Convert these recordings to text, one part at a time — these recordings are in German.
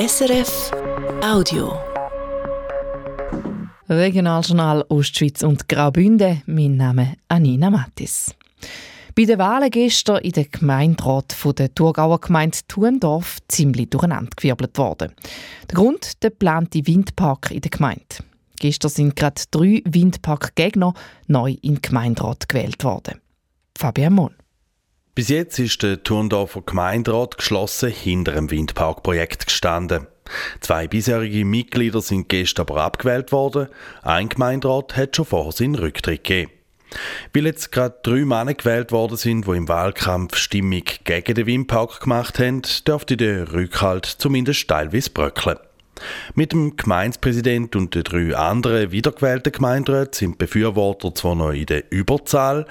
SRF Audio. Regionaljournal Ostschweiz und Graubünden. Mein Name Anina Mattis. Bei den Wahlen gestern in der Gemeinderat der Thurgauer Gemeinde Thurndorf ziemlich durcheinandergewirbelt worden. Der Grund der geplante Windpark in der Gemeinde. Gestern sind gerade drei Windparkgegner neu in den Gemeinderat gewählt worden. Fabian Mohn. Bis jetzt ist der Turndorfer Gemeinderat geschlossen hinter dem Windparkprojekt gestanden. Zwei bisherige Mitglieder sind gestern aber abgewählt worden. Ein Gemeinderat hat schon vorher seinen Rücktritt gegeben. Weil jetzt gerade drei Männer gewählt worden sind, die im Wahlkampf Stimmung gegen den Windpark gemacht haben, dürfte der Rückhalt zumindest teilweise bröckeln. Mit dem Gemeindepräsident und den drei anderen wiedergewählten Gemeinderäten sind Befürworter zwar noch in der Überzahl,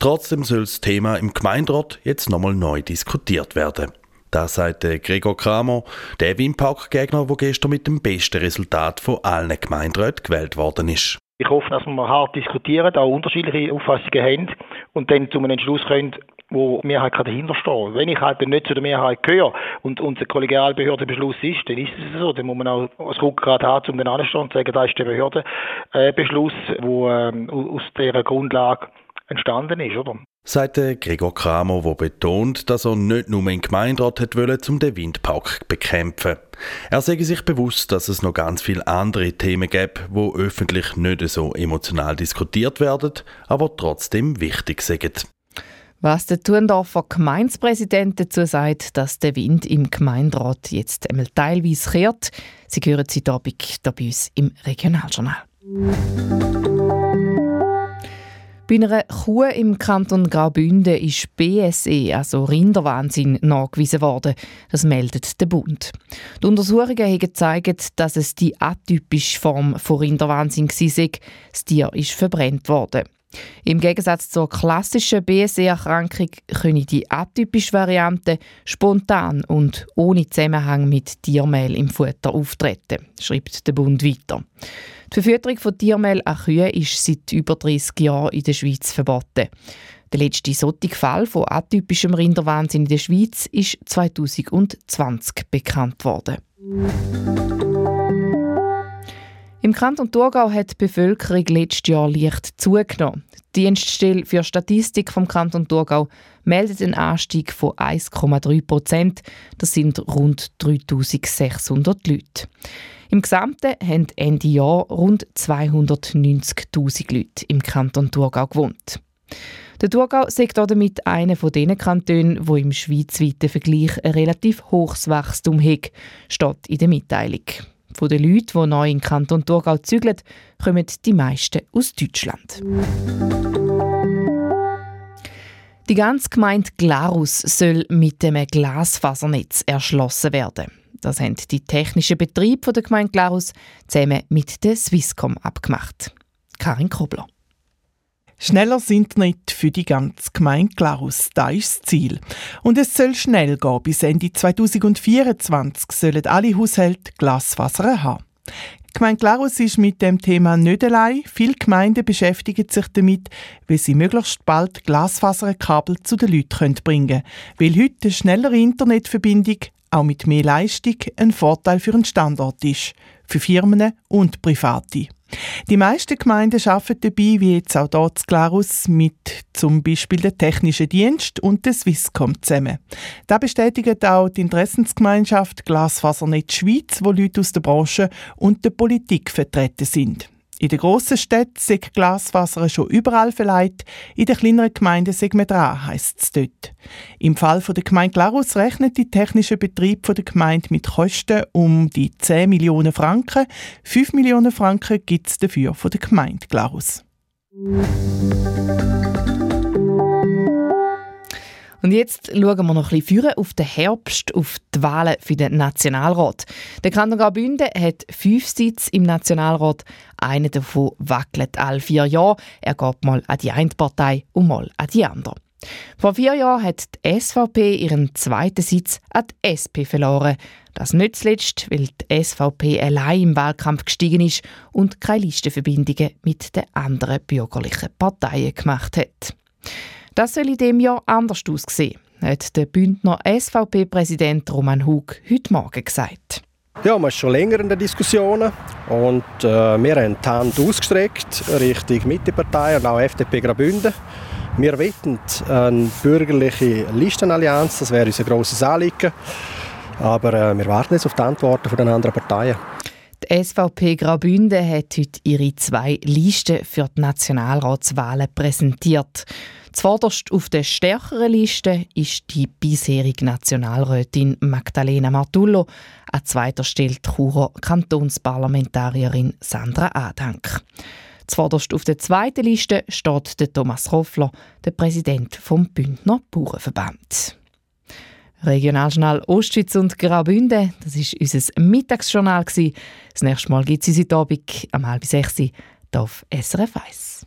trotzdem soll das Thema im Gemeinderat jetzt nochmal neu diskutiert werden. Das sagt Gregor Kramer, der Windpark-Gegner, der gestern mit dem besten Resultat von allen Gemeinderäten gewählt worden ist. Ich hoffe, dass wir hart diskutieren, auch unterschiedliche Auffassungen haben und dann zu einem Entschluss können, wo die Mehrheit dahinter stehen Wenn ich halt nicht zu der Mehrheit gehöre und unser Kollegialbehördenbeschluss ist, dann ist es so. Dann muss man auch das Rückgrat haben, um den anzustehen und sagen, da ist der Behördenbeschluss, der ähm, aus dieser Grundlage entstanden ist, oder? Sagt Gregor Kramer, der betont, dass er nicht nur im Gemeinderat hat wollen, um den Windpark zu bekämpfen. Er sage sich bewusst, dass es noch ganz viele andere Themen gibt, wo öffentlich nicht so emotional diskutiert werden, aber trotzdem wichtig sind. Was der Thurndorfer Gemeindepräsident dazu sagt, dass der Wind im Gemeinderat jetzt einmal teilweise kehrt, Sie hören sie hier bei uns im Regionaljournal. Bei einer Kuh im Kanton Graubünden ist BSE, also Rinderwahnsinn, nachgewiesen worden. Das meldet der Bund. Die Untersuchungen haben gezeigt, dass es die atypische Form von Rinderwahnsinn war. Das Tier ist verbrennt worden. Im Gegensatz zur klassischen BSE-Erkrankung können die atypische Variante spontan und ohne Zusammenhang mit Tiermehl im Futter auftreten, schreibt der Bund weiter. Die Verfütterung von Tiermehl an Kühe ist seit über 30 Jahren in der Schweiz verboten. Der letzte solche Fall von atypischem Rinderwahnsinn in der Schweiz ist 2020 bekannt worden. Im Kanton Thurgau hat die Bevölkerung letztes Jahr leicht zugenommen. Die Dienststelle für Statistik vom Kanton Thurgau meldet einen Anstieg von 1,3 Prozent. Das sind rund 3600 Leute. Im Gesamten haben Ende Jahr rund 290.000 Leute im Kanton Thurgau gewohnt. Der Thurgau sagt damit einer von den Kantonen, wo im schweizweiten Vergleich ein relativ hohes Wachstum hat, steht in der Mitteilung. Von den Leuten, die neu in Kanton Thurgau zügeln, kommen die meisten aus Deutschland. Die ganze Gemeinde Glarus soll mit dem Glasfasernetz erschlossen werden. Das haben die technischen Betriebe der Gemeinde Glarus zusammen mit der Swisscom abgemacht. Karin Kobler. Schnelleres Internet für die ganze Gemeinde Glarus, das ist das Ziel. Und es soll schnell gehen. Bis Ende 2024 sollen alle Haushalte Glasfaser haben. Die Gemeinde Glarus ist mit dem Thema nicht allein. Viele Gemeinden beschäftigen sich damit, wie sie möglichst bald Glasfaserkabel zu den Leuten bringen können. Weil heute eine schnellere Internetverbindung auch mit mehr Leistung ein Vorteil für einen Standort ist. Für Firmen und Private. Die meisten Gemeinden arbeiten dabei, wie jetzt auch dort zu Glarus, mit zum Beispiel dem Technischen Dienst und der Swisscom zusammen. Da bestätigt auch die Interessensgemeinschaft Glasfasernetz Schweiz, wo Leute aus der Branche und der Politik vertreten sind. In den grossen Städten sind Glaswasser schon überall verleiht, in den kleineren Gemeinden sind wir dran, heisst es dort. Im Fall der Gemeinde Glarus rechnet die technische Betrieb der Gemeinde mit Kosten um die 10 Millionen Franken. 5 Millionen Franken gibt es dafür von der Gemeinde Glarus. Und jetzt schauen wir noch ein bisschen auf den Herbst, auf die Wahlen für den Nationalrat. Der Kanton Graubünden hat fünf Sitze im Nationalrat. Einer davon wackelt alle vier Jahre. Er geht mal an die eine Partei und mal an die andere. Vor vier Jahren hat die SVP ihren zweiten Sitz an die SP verloren. Das nicht zuletzt, weil die SVP allein im Wahlkampf gestiegen ist und keine Listenverbindungen mit den anderen bürgerlichen Parteien gemacht hat. Das soll in dem Jahr anders aussehen, hat der Bündner SVP-Präsident Roman Hug heute Morgen gesagt. Ja, man ist schon länger in den Diskussionen und äh, wir haben die Hand ausgestreckt Richtung Mittepartei und auch FDP Graubünden. Wir wollen eine bürgerliche Listenallianz, das wäre unser grosses Anliegen. Aber äh, wir warten jetzt auf die Antworten von den anderen Parteien. Die SVP Graubünden hat heute ihre zwei Listen für die Nationalratswahlen präsentiert. Zuvorderst auf der stärkeren Liste ist die bisherige Nationalrätin Magdalena Martullo. An zweiter Stelle die Churer Kantonsparlamentarierin Sandra Adank. Zuvorderst auf der zweiten Liste steht der Thomas Roffler, der Präsident vom Bündner Bauernverband. Regionaljournal Ostschweiz und Graubünden, das war unser Mittagsjournal. Das nächste Mal gibt es heute Abend um halb sechs hier auf SRF 1.